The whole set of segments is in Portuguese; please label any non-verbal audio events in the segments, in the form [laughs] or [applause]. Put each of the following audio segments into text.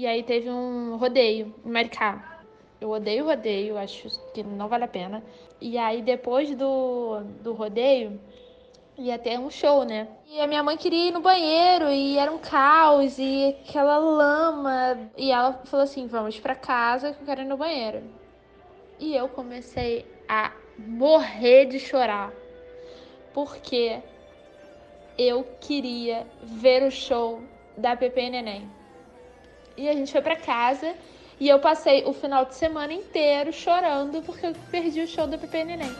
E aí teve um rodeio em Maricá. Eu odeio rodeio, acho que não vale a pena. E aí depois do, do rodeio, ia ter um show, né? E a minha mãe queria ir no banheiro e era um caos e aquela lama. E ela falou assim: vamos para casa que eu quero ir no banheiro. E eu comecei a morrer de chorar. Porque eu queria ver o show da Pepe e Neném. E a gente foi para casa e eu passei o final de semana inteiro chorando porque eu perdi o show da Pepe Neném.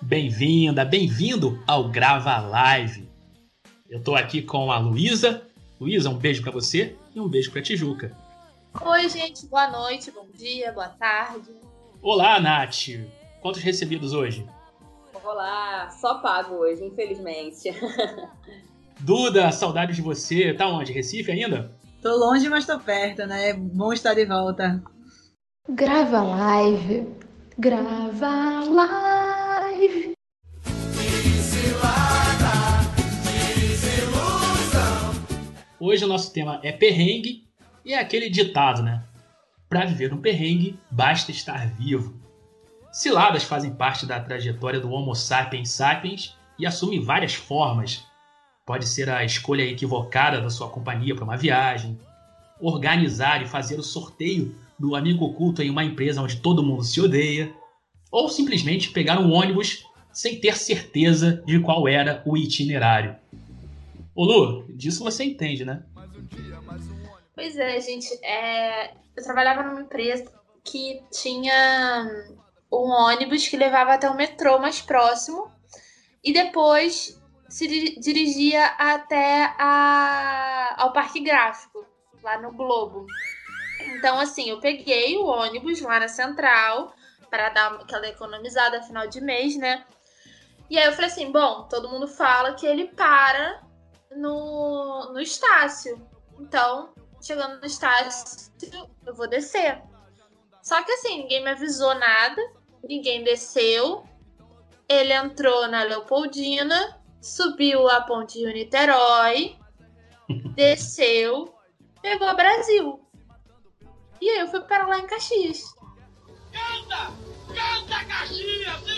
Bem-vinda, bem-vindo ao Grava Live. Eu tô aqui com a Luísa. Luísa, um beijo para você e um beijo para Tijuca. Oi, gente, boa noite, bom dia, boa tarde. Olá, Nath. Quantos recebidos hoje? Olá, só pago hoje, infelizmente. [laughs] Duda, saudades de você. Tá onde? Recife ainda? Tô longe, mas tô perto, né? Bom estar de volta. Grava live. Grava live. Hoje o nosso tema é perrengue e é aquele ditado, né? Para viver um perrengue, basta estar vivo. Ciladas fazem parte da trajetória do Homo sapiens sapiens e assumem várias formas. Pode ser a escolha equivocada da sua companhia para uma viagem, organizar e fazer o sorteio do amigo oculto em uma empresa onde todo mundo se odeia, ou simplesmente pegar um ônibus sem ter certeza de qual era o itinerário. Ô Lu, disso você entende, né? Pois é, gente. É... Eu trabalhava numa empresa que tinha um ônibus que levava até o metrô mais próximo e depois se dirigia até a... ao Parque Gráfico, lá no Globo. Então, assim, eu peguei o ônibus lá na central para dar aquela economizada final de mês, né? E aí eu falei assim: bom, todo mundo fala que ele para no, no Estácio. Então, chegando no Estácio, eu vou descer. Só que assim, ninguém me avisou nada, ninguém desceu. Ele entrou na Leopoldina, subiu a ponte Rio Niterói, [laughs] desceu, pegou Brasil. E aí eu fui para lá em Caxias. Canta! Canta, Caxias!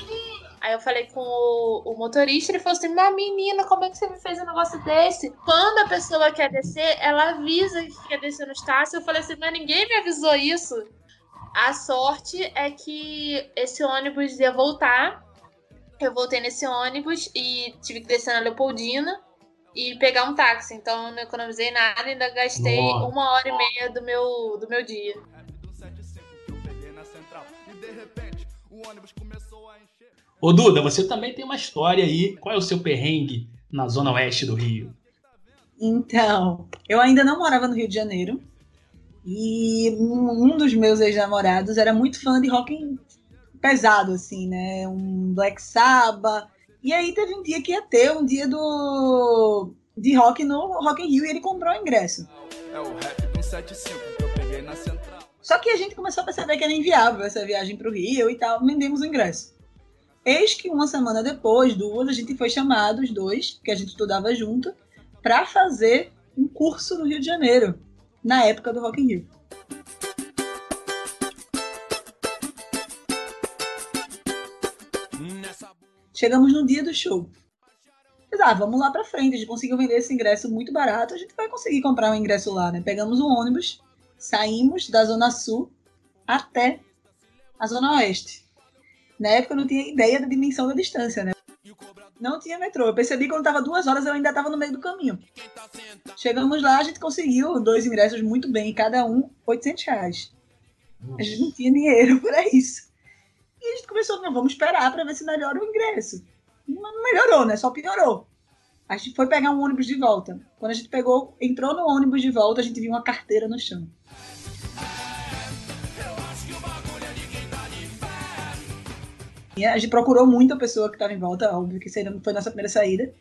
Aí eu falei com o, o, motorista, ele falou assim: Mas menina, como é que você me fez um negócio desse? Quando a pessoa quer descer, ela avisa que quer descer no Estácio. Eu falei assim: Mas ninguém me avisou isso. A sorte é que esse ônibus ia voltar. Eu voltei nesse ônibus e tive que descer na Leopoldina e pegar um táxi. Então não economizei nada, ainda gastei Nossa. uma hora e meia do meu, do meu dia. Ô Duda, você também tem uma história aí. Qual é o seu perrengue na zona oeste do Rio? Então, eu ainda não morava no Rio de Janeiro. E um dos meus ex-namorados era muito fã de rock pesado, assim, né? Um Black Sabbath. E aí teve um dia que ia ter, um dia do de rock no Rock in Rio e ele comprou o ingresso. É o rap com 75 que eu peguei na central. Só que a gente começou a perceber que era inviável essa viagem para o Rio e tal, vendemos o ingresso. Eis que uma semana depois, duas, a gente foi chamado, os dois, que a gente estudava junto, para fazer um curso no Rio de Janeiro, na época do Rock in Rio. Chegamos no dia do show. Ah, vamos lá pra frente, a gente conseguiu vender esse ingresso muito barato, a gente vai conseguir comprar um ingresso lá, né? Pegamos um ônibus, saímos da Zona Sul até a Zona Oeste. Na época eu não tinha ideia da dimensão da distância, né? Não tinha metrô. Eu percebi que quando tava duas horas eu ainda estava no meio do caminho. Chegamos lá, a gente conseguiu dois ingressos muito bem, cada um 800 reais. A gente não tinha dinheiro [laughs] para isso. E a gente começou, não, vamos esperar para ver se melhora o ingresso. Não melhorou, né? Só piorou. A gente foi pegar um ônibus de volta. Quando a gente pegou, entrou no ônibus de volta, a gente viu uma carteira no chão. A gente procurou muito a pessoa que estava em volta, óbvio que foi nossa primeira saída.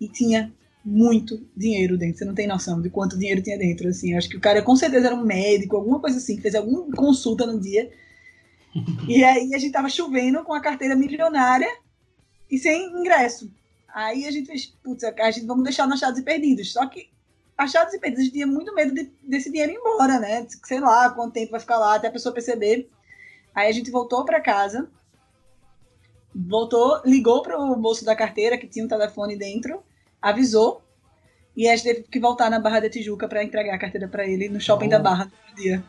E tinha muito dinheiro dentro. Você não tem noção de quanto dinheiro tinha dentro. Assim, acho que o cara com certeza era um médico, alguma coisa assim, fez alguma consulta no dia. e aí a gente tava chovendo com a carteira milionária e sem ingresso. Aí a gente fez, putz, a gente vamos deixar no achados e perdidos. Só que achados e perdidos tinha muito medo de, desse dinheiro ir embora, né? Sei lá quanto tempo vai ficar lá até a pessoa perceber. Aí a gente voltou para casa, voltou, ligou para o bolso da carteira que tinha um telefone dentro avisou. E a gente teve que voltar na Barra da Tijuca para entregar a carteira para ele no shopping oh. da Barra no dia.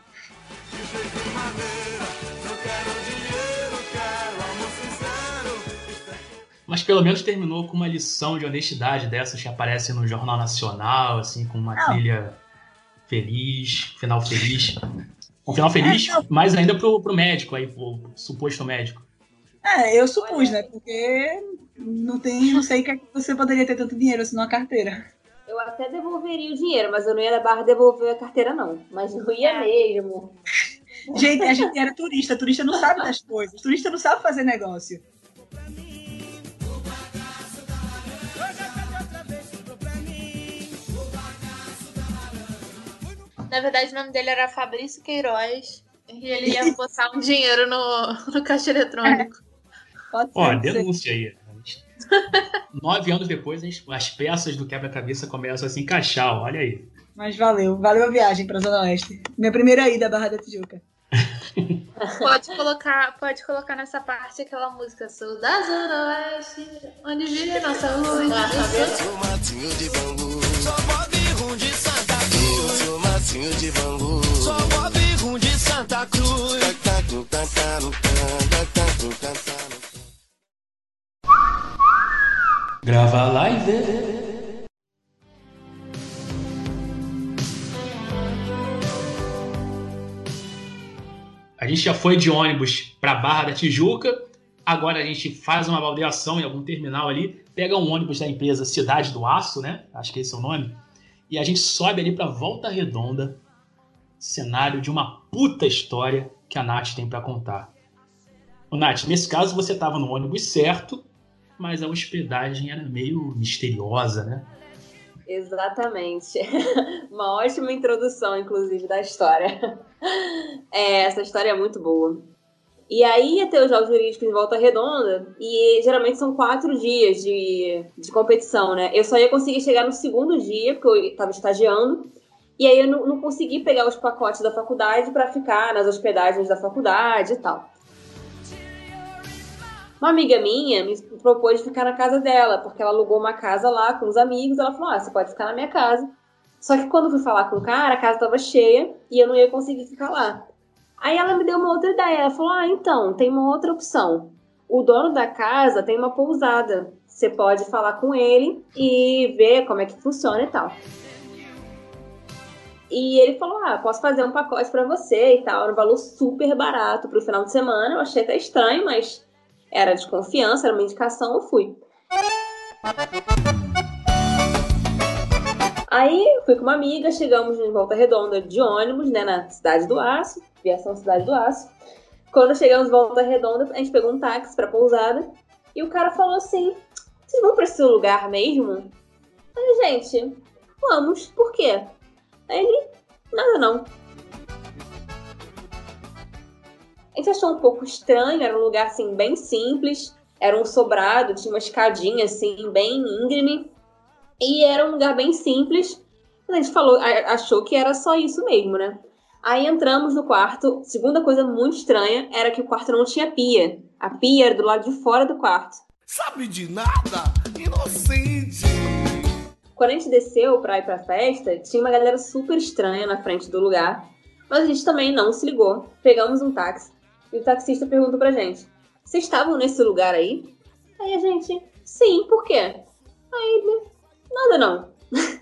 Mas pelo menos terminou com uma lição de honestidade dessas que aparece no Jornal Nacional, assim, com uma Não. trilha feliz, final feliz. Um final feliz, é, mais ainda pro, pro médico aí, pro suposto médico. É, eu supus, né? Porque não tem, não sei que você poderia ter tanto dinheiro assim numa carteira. Eu até devolveria o dinheiro, mas eu não ia na barra devolver a carteira, não. Mas não ia é. mesmo. Gente, a gente era turista. Turista não sabe das coisas. Turista não sabe fazer negócio. Na verdade, o nome dele era Fabrício Queiroz. E ele ia botar um dinheiro no, no caixa eletrônico. É. Pode Ó, denúncia aí. Nove anos depois, as peças do quebra-cabeça começam a se encaixar, olha aí. Mas valeu, valeu a viagem pra Zona Oeste. Minha primeira ida à Barra da Tijuca. [laughs] pode colocar, pode colocar nessa parte aquela música Sou da Zona Oeste, onde vive nossa luz. Sou matinho de Bangu, sou Bob Rum de Santa Cruz. Sou matinho de Bangu, sou Bob Rum de Santa Cruz. Grava live. A gente já foi de ônibus para Barra da Tijuca. Agora a gente faz uma baldeação em algum terminal ali, pega um ônibus da empresa Cidade do Aço, né? Acho que esse é o nome. E a gente sobe ali para Volta Redonda, cenário de uma puta história que a Nath tem para contar. O Nath, nesse caso você estava no ônibus certo, mas a hospedagem era meio misteriosa, né? Exatamente. [laughs] Uma ótima introdução, inclusive, da história. [laughs] É, essa história é muito boa. E aí ia ter os Jogos Jurídicos em Volta Redonda, e geralmente são quatro dias de, de competição, né? Eu só ia conseguir chegar no segundo dia, porque eu estava estagiando, e aí eu não, não consegui pegar os pacotes da faculdade para ficar nas hospedagens da faculdade e tal. Uma amiga minha me propôs ficar na casa dela, porque ela alugou uma casa lá com os amigos. Ela falou: Ah, você pode ficar na minha casa. Só que quando eu fui falar com o cara, a casa estava cheia e eu não ia conseguir ficar lá. Aí ela me deu uma outra ideia. Ela falou: Ah, então, tem uma outra opção. O dono da casa tem uma pousada. Você pode falar com ele e ver como é que funciona e tal. E ele falou: Ah, posso fazer um pacote para você e tal. Era um valor super barato pro final de semana. Eu achei até estranho, mas era de confiança, era uma indicação, eu fui. Aí fui com uma amiga, chegamos em Volta Redonda de ônibus, né, na Cidade do Aço, viação Cidade do Aço. Quando chegamos em Volta Redonda, a gente pegou um táxi pra pousada e o cara falou assim: Vocês vão pra esse lugar mesmo? Aí, gente, vamos, por quê? Aí ele, nada não. Gente achou um pouco estranho, era um lugar assim bem simples, era um sobrado, tinha uma escadinha assim bem íngreme e era um lugar bem simples. A gente falou, achou que era só isso mesmo, né? Aí entramos no quarto. Segunda coisa muito estranha era que o quarto não tinha pia. A pia era do lado de fora do quarto. Sabe de nada? Inocente! Quando a gente desceu pra ir pra festa, tinha uma galera super estranha na frente do lugar. Mas a gente também não se ligou. Pegamos um táxi e o taxista perguntou pra gente: Vocês estavam nesse lugar aí? Aí a gente: Sim, por quê? Aí ele: Nada não. [laughs]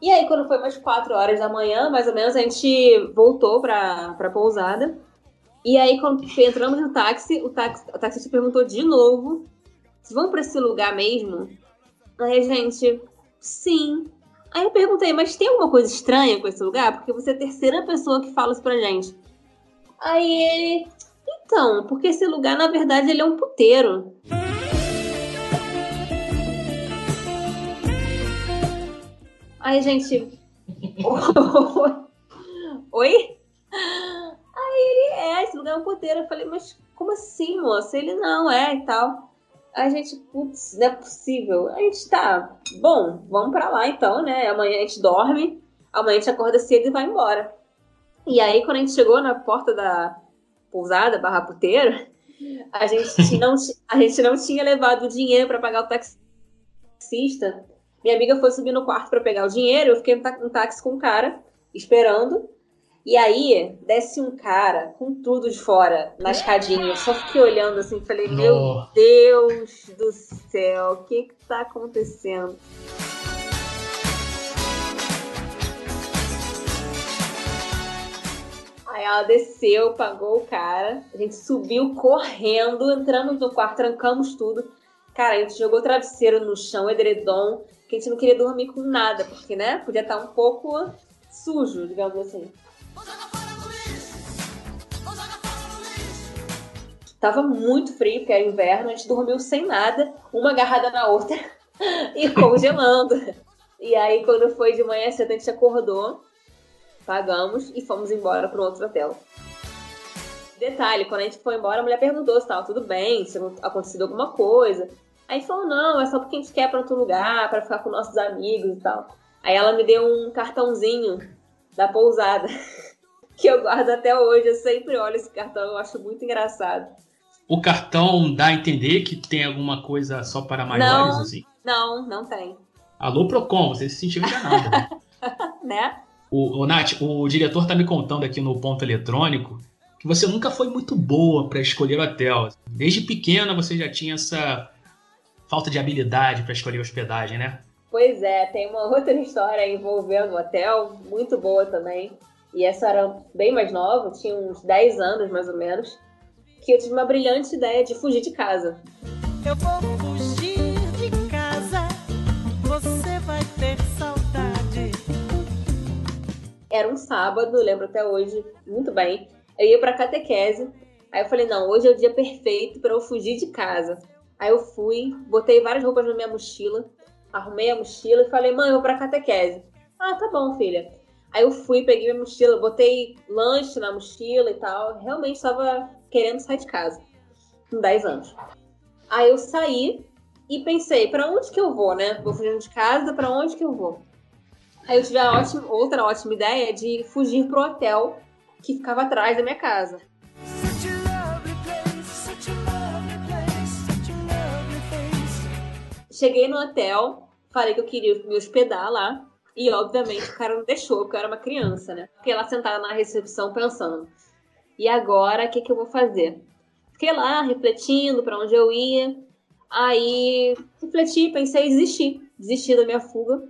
e aí, quando foi umas 4 horas da manhã, mais ou menos, a gente voltou pra, pra pousada. E aí, quando entramos no táxi, o, táxi, o taxista perguntou de novo: Vocês vão pra esse lugar mesmo? Aí a gente: Sim. Aí eu perguntei, mas tem alguma coisa estranha com esse lugar? Porque você é a terceira pessoa que fala isso pra gente. Aí ele. Então, porque esse lugar, na verdade, ele é um puteiro. Aí, gente. [laughs] Oi? Aí ele é, esse lugar é um puteiro. Eu falei, mas como assim, moça? Ele não é e tal. A gente, putz, não é possível. A gente tá, bom, vamos pra lá então, né? Amanhã a gente dorme, amanhã a gente acorda cedo e vai embora. E aí, quando a gente chegou na porta da pousada, barra puteiro, a gente [laughs] não, a gente não tinha levado o dinheiro para pagar o taxista. Minha amiga foi subir no quarto para pegar o dinheiro, eu fiquei no táxi com o cara, esperando. E aí, desce um cara com tudo de fora na escadinha. Eu só fiquei olhando assim, falei, meu Deus do céu, o que que tá acontecendo? Aí ela desceu, pagou o cara, a gente subiu correndo, entramos no quarto, trancamos tudo. Cara, a gente jogou travesseiro no chão, edredom, que a gente não queria dormir com nada, porque, né, podia estar um pouco sujo, digamos assim. Tava muito frio, porque era inverno, a gente dormiu sem nada, uma agarrada na outra [laughs] e congelando. E aí, quando foi de manhã cedo, a gente acordou, pagamos e fomos embora para outro hotel. Detalhe, quando a gente foi embora, a mulher perguntou se estava tudo bem, se acontecido alguma coisa. Aí falou, não, é só porque a gente quer para outro lugar, para ficar com nossos amigos e tal. Aí ela me deu um cartãozinho da pousada, [laughs] que eu guardo até hoje. Eu sempre olho esse cartão, eu acho muito engraçado. O cartão dá a entender que tem alguma coisa só para maiores, não, assim? Não, não tem. Alô, Procon, você se sentiu enganado, né? [laughs] né? O, o Nath, o diretor tá me contando aqui no ponto eletrônico que você nunca foi muito boa para escolher hotel. Desde pequena você já tinha essa falta de habilidade para escolher hospedagem, né? Pois é, tem uma outra [laughs] história envolvendo o hotel, muito boa também. E essa era bem mais nova, tinha uns 10 anos mais ou menos, que eu tive uma brilhante ideia de fugir de casa. Eu vou fugir de casa, você vai ter saudade. Era um sábado, lembro até hoje muito bem. Eu ia pra catequese, aí eu falei: não, hoje é o dia perfeito para eu fugir de casa. Aí eu fui, botei várias roupas na minha mochila, arrumei a mochila e falei, mãe, eu vou pra catequese. Ah, tá bom, filha. Aí eu fui, peguei minha mochila, botei lanche na mochila e tal. Realmente estava querendo sair de casa, com 10 anos. Aí eu saí e pensei, para onde que eu vou, né? Vou fugindo de casa, para onde que eu vou? Aí eu tive ótima, outra ótima ideia de fugir pro hotel que ficava atrás da minha casa. Cheguei no hotel, falei que eu queria me hospedar lá. E, obviamente, o cara não deixou, porque eu era uma criança, né? Fiquei lá sentada na recepção pensando. E agora, o que, que eu vou fazer? Fiquei lá refletindo para onde eu ia. Aí, refleti, pensei em desistir. Desisti da minha fuga.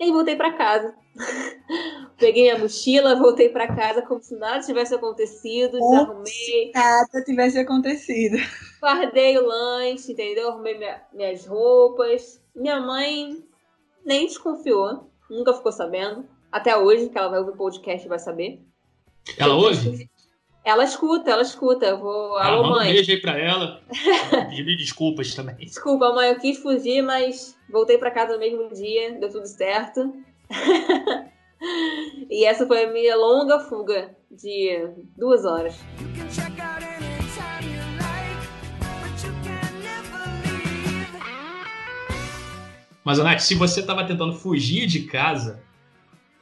E voltei para casa. [laughs] Peguei minha mochila, voltei para casa como se nada tivesse acontecido, desarrumei. Nada tivesse acontecido. Guardei o lanche, entendeu? Arrumei minha, minhas roupas. Minha mãe nem desconfiou, nunca ficou sabendo. Até hoje, que ela vai ouvir o podcast e vai saber. Ela ouve? Ela escuta, ela escuta. Eu vou. Ah, Alô, manda um mãe. beijo aí pra ela. [laughs] Pedindo desculpas também. Desculpa, mãe, eu quis fugir, mas voltei pra casa no mesmo dia, deu tudo certo. [laughs] e essa foi a minha longa fuga de duas horas. Mas, Nath, se você tava tentando fugir de casa,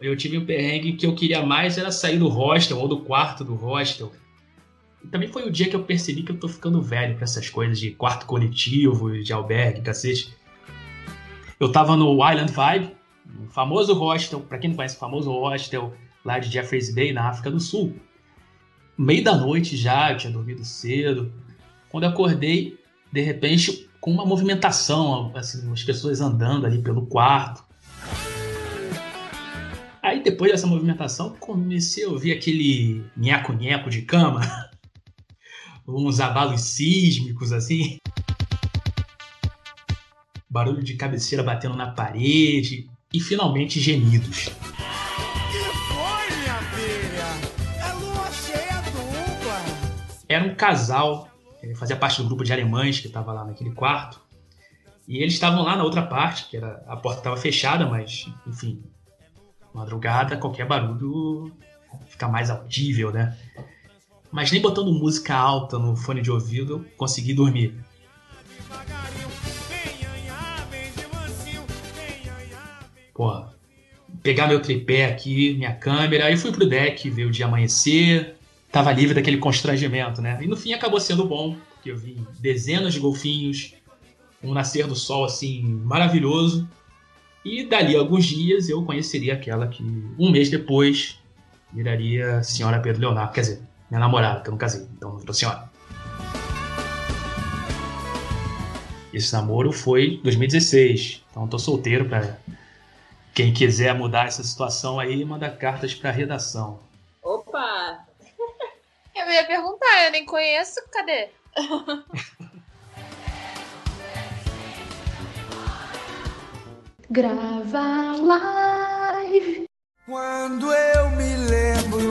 eu tive um perrengue que eu queria mais era sair do hostel ou do quarto do hostel. E também foi o dia que eu percebi que eu tô ficando velho pra essas coisas de quarto coletivo, de albergue, cacete. Eu tava no Island Vibe, um famoso hostel, pra quem não conhece o famoso hostel lá de Jeffreys Bay, na África do Sul. Meio da noite já, eu tinha dormido cedo. Quando eu acordei, de repente, com uma movimentação, assim, as pessoas andando ali pelo quarto. Aí depois dessa movimentação, comecei a ouvir aquele nheco-nheco de cama, [laughs] uns abalos sísmicos assim, barulho de cabeceira batendo na parede e finalmente gemidos. É. Era um casal, eh, fazia parte do grupo de alemães que estava lá naquele quarto. E eles estavam lá na outra parte, que era a porta estava fechada, mas, enfim, madrugada, qualquer barulho fica mais audível, né? Mas nem botando música alta no fone de ouvido eu consegui dormir. Pô, pegar meu tripé aqui, minha câmera, aí fui pro deck ver o dia amanhecer, tava livre daquele constrangimento, né? E no fim acabou sendo bom, porque eu vi dezenas de golfinhos, um nascer do sol assim maravilhoso. E dali a alguns dias eu conheceria aquela que um mês depois viraria senhora Pedro Leonardo, quer dizer, minha namorada, que eu não casei, então não virou senhora. Esse namoro foi 2016, então tô solteiro para quem quiser mudar essa situação aí, manda cartas para redação. Opa! [laughs] Eu ia perguntar, eu nem conheço, cadê? [laughs] Grava live. Quando eu me lembro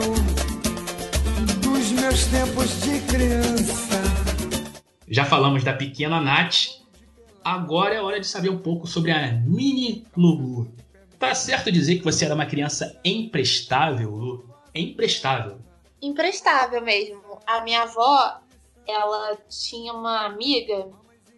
dos meus tempos de criança. Já falamos da pequena Nath, agora é hora de saber um pouco sobre a mini Lulu. Tá certo dizer que você era uma criança emprestável, Lu? Emprestável. Emprestável mesmo. A minha avó, ela tinha uma amiga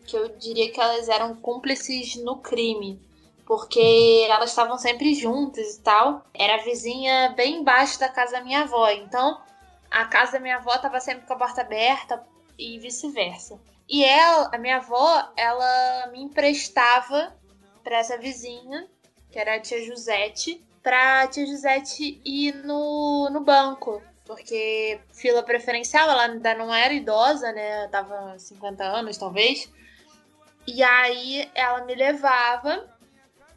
que eu diria que elas eram cúmplices no crime. Porque elas estavam sempre juntas e tal. Era a vizinha bem embaixo da casa da minha avó. Então, a casa da minha avó estava sempre com a porta aberta e vice-versa. E ela, a minha avó, ela me emprestava para essa vizinha, que era a tia Josete, pra tia Josete ir no, no banco. Porque fila preferencial, ela ainda não era idosa, né? Tava 50 anos, talvez. E aí ela me levava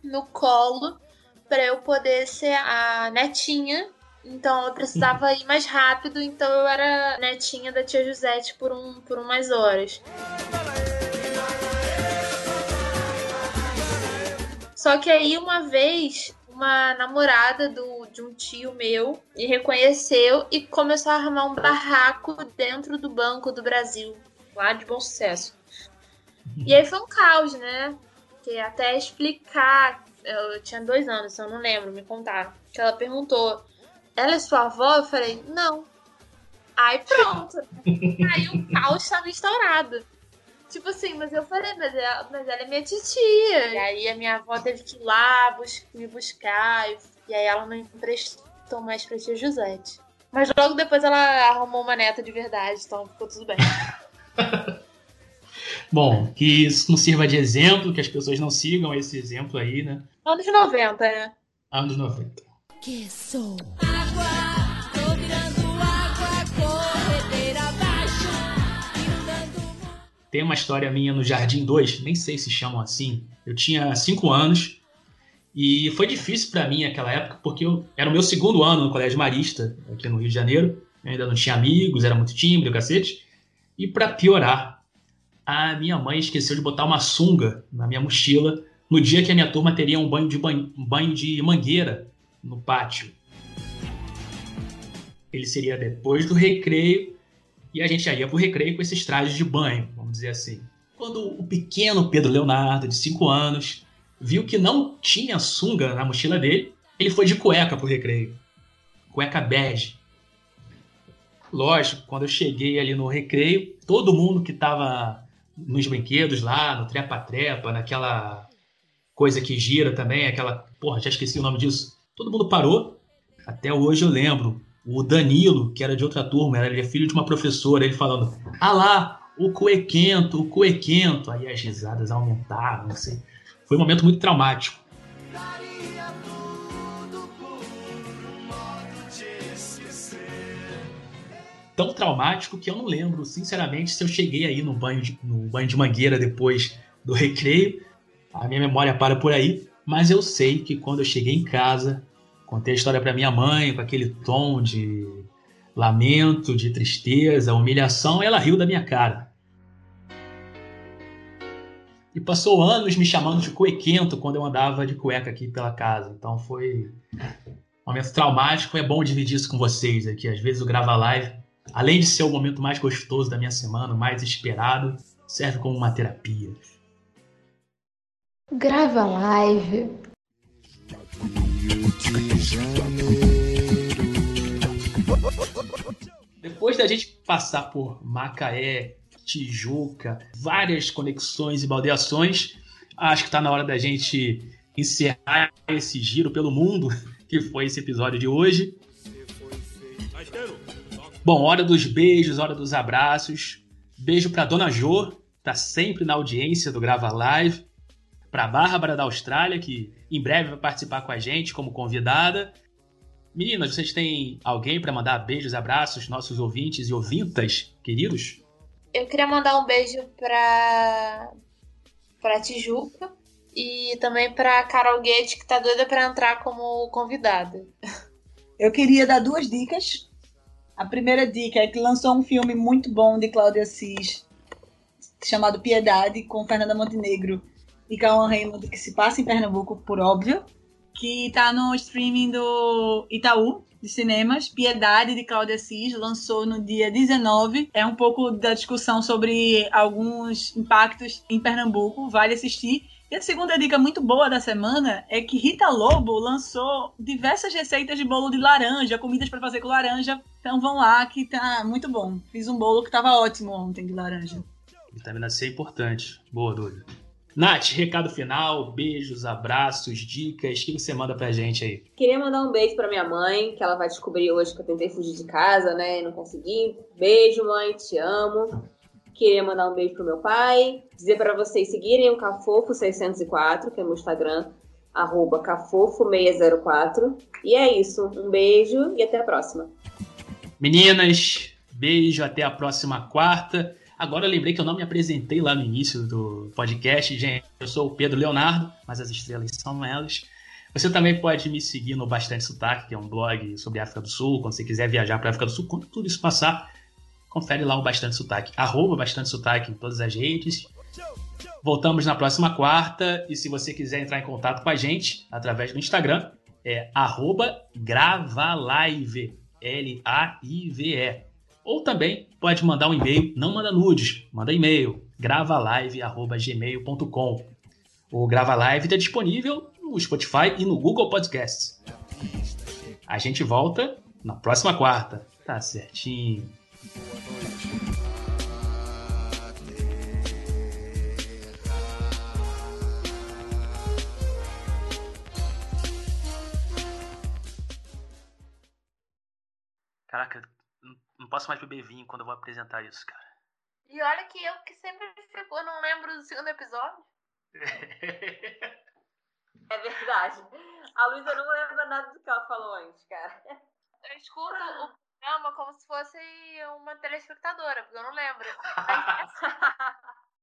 no colo para eu poder ser a netinha. Então eu precisava ir mais rápido, então eu era netinha da tia Josete por, um, por umas horas. Só que aí uma vez uma namorada do, de um tio meu me reconheceu e começou a armar um barraco dentro do Banco do Brasil, lá de bom sucesso. E aí foi um caos, né? Que até explicar, eu tinha dois anos, então eu não lembro, me contaram. Que ela perguntou: ela é sua avó? Eu falei: não. Aí pronto. [laughs] aí o caos estava instaurado. Tipo assim, mas eu falei, mas ela, mas ela é minha titia. E aí a minha avó teve que ir lá bus me buscar. E, e aí ela não emprestou mais pra tia Josete. Mas logo depois ela arrumou uma neta de verdade, então ficou tudo bem. [laughs] Bom, que isso não sirva de exemplo, que as pessoas não sigam esse exemplo aí, né? Anos 90, né? Anos 90. Que sou? Tem uma história minha no Jardim 2, nem sei se chamam assim. Eu tinha 5 anos e foi difícil para mim naquela época, porque eu, era o meu segundo ano no Colégio Marista, aqui no Rio de Janeiro. Eu ainda não tinha amigos, era muito tímido, cacete. E para piorar, a minha mãe esqueceu de botar uma sunga na minha mochila no dia que a minha turma teria um banho de, banho, um banho de mangueira no pátio. Ele seria depois do recreio e a gente ia pro recreio com esses trajes de banho, dizer assim. Quando o pequeno Pedro Leonardo, de 5 anos, viu que não tinha sunga na mochila dele, ele foi de cueca pro recreio. Cueca bege. Lógico, quando eu cheguei ali no recreio, todo mundo que estava nos brinquedos lá, no trepa-trepa, naquela coisa que gira também, aquela. Porra, já esqueci o nome disso. Todo mundo parou. Até hoje eu lembro. O Danilo, que era de outra turma, ele é filho de uma professora, ele falando: Ah lá, o cuequento, o cuequento. Aí as risadas aumentaram, não sei. Foi um momento muito traumático. Um tão traumático que eu não lembro, sinceramente, se eu cheguei aí no banho de, no banho de mangueira depois do recreio. A minha memória para por aí. Mas eu sei que quando eu cheguei em casa, contei a história para minha mãe com aquele tom de lamento, de tristeza, humilhação, ela riu da minha cara. E passou anos me chamando de cuequento quando eu andava de cueca aqui pela casa. Então foi um momento traumático. É bom dividir isso com vocês aqui. Às vezes eu gravo a live além de ser o momento mais gostoso da minha semana, o mais esperado, serve como uma terapia. Grava live. Depois da gente passar por Macaé, Tijuca, várias conexões e baldeações, acho que está na hora da gente encerrar esse giro pelo mundo, [laughs] que foi esse episódio de hoje. Bom, hora dos beijos, hora dos abraços. Beijo para Dona Jo, tá sempre na audiência do Grava Live. Para Bárbara da Austrália, que em breve vai participar com a gente como convidada. Meninas, vocês têm alguém para mandar beijos, abraços, nossos ouvintes e ouvintas queridos? Eu queria mandar um beijo pra, pra Tijuca e também pra Carol Guedes, que tá doida pra entrar como convidada. Eu queria dar duas dicas. A primeira dica é que lançou um filme muito bom de Cláudia Assis, chamado Piedade, com Fernanda Montenegro e Cauã Raymond, que se passa em Pernambuco, por óbvio, que tá no streaming do Itaú, de cinemas. Piedade, de Cláudia Assis, lançou no dia 19. É um pouco da discussão sobre alguns impactos em Pernambuco, vale assistir. E a segunda dica muito boa da semana é que Rita Lobo lançou diversas receitas de bolo de laranja, comidas para fazer com laranja. Então vão lá que tá muito bom. Fiz um bolo que tava ótimo ontem de laranja. Vitamina C é importante. Boa, Duda. Nath, recado final, beijos, abraços, dicas, o que você manda pra gente aí? Queria mandar um beijo pra minha mãe, que ela vai descobrir hoje que eu tentei fugir de casa, né? E não consegui. Beijo, mãe, te amo. Queria mandar um beijo pro meu pai. Dizer pra vocês seguirem o Cafofo604, que é meu Instagram, arroba Cafofo604. E é isso. Um beijo e até a próxima. Meninas, beijo, até a próxima quarta. Agora eu lembrei que eu não me apresentei lá no início do podcast, gente. Eu sou o Pedro Leonardo, mas as estrelas são elas. Você também pode me seguir no Bastante Sotaque, que é um blog sobre a África do Sul. Quando você quiser viajar para a África do Sul, quando tudo isso passar, confere lá o Bastante Sotaque. Arroba Bastante Sotaque em todas as redes. Voltamos na próxima quarta. E se você quiser entrar em contato com a gente através do Instagram, é arroba gravalive. L-A-I-V-E. Ou também pode mandar um e-mail, não manda nudes, manda e-mail, gravalive.gmail.com. O Grava Live está disponível no Spotify e no Google Podcasts. A gente volta na próxima quarta. Tá certinho. Posso mais beber vinho quando eu vou apresentar isso, cara. E olha que eu que sempre ficou, não lembro do segundo episódio. [laughs] É verdade. A Luísa não lembra nada do que ela falou antes, cara. Eu escuto o programa como se fosse uma telespectadora, porque eu não lembro. [laughs]